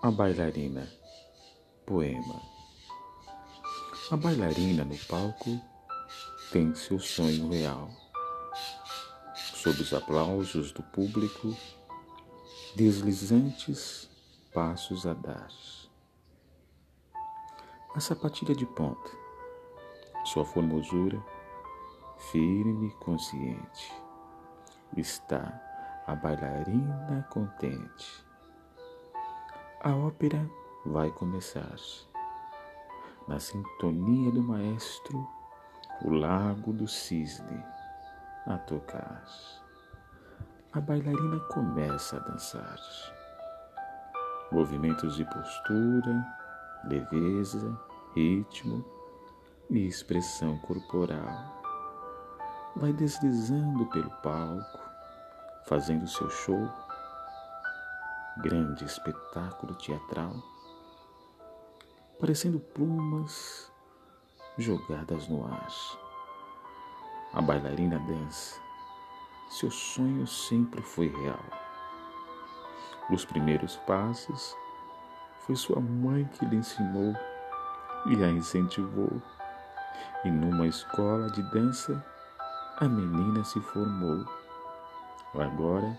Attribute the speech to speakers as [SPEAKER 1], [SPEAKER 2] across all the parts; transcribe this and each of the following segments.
[SPEAKER 1] A bailarina. Poema. A bailarina no palco tem seu sonho real. Sob os aplausos do público, deslizantes passos a dar. A sapatilha de ponta, sua formosura firme e consciente, está a bailarina contente a ópera vai começar. Na sintonia do maestro, o lago do cisne a tocar. A bailarina começa a dançar. Movimentos de postura, leveza, ritmo e expressão corporal. Vai deslizando pelo palco, fazendo seu show grande espetáculo teatral, parecendo plumas jogadas no ar. A bailarina dança. Seu sonho sempre foi real. Os primeiros passos foi sua mãe que lhe ensinou e a incentivou. E numa escola de dança, a menina se formou. Agora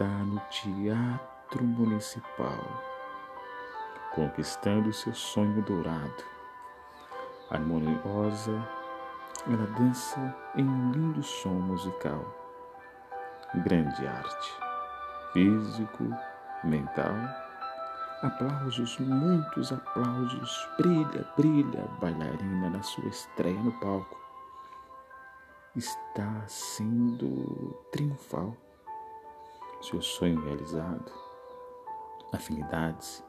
[SPEAKER 1] está no Teatro Municipal, conquistando seu sonho dourado. Harmoniosa, ela dança em um lindo som musical. Grande arte, físico, mental. Aplausos, muitos aplausos. Brilha, brilha, bailarina na sua estreia no palco. Está sendo triunfal seu sonho realizado, afinidades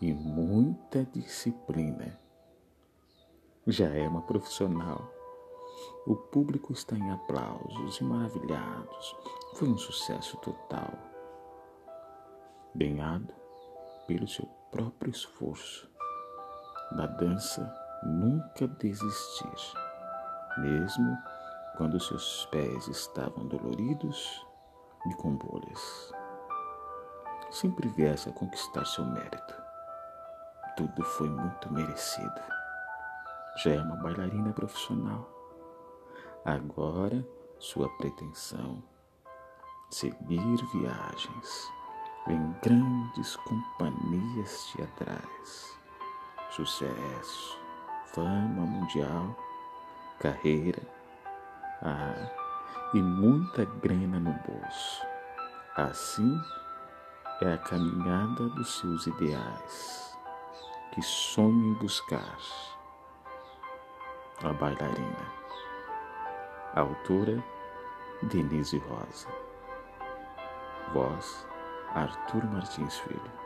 [SPEAKER 1] e muita disciplina. Já é uma profissional. O público está em aplausos e maravilhados. Foi um sucesso total. Ganhado pelo seu próprio esforço. Da dança nunca desistir, mesmo quando seus pés estavam doloridos e com bolhas. Sempre viesse a conquistar seu mérito. Tudo foi muito merecido. Já é uma bailarina profissional. Agora, sua pretensão seguir viagens em grandes companhias teatrais. Sucesso, fama mundial, carreira. Ah, e muita grana no bolso. Assim é a caminhada dos seus ideais, que sonha em buscar. A bailarina. A autora Denise Rosa. Voz Arthur Martins Filho.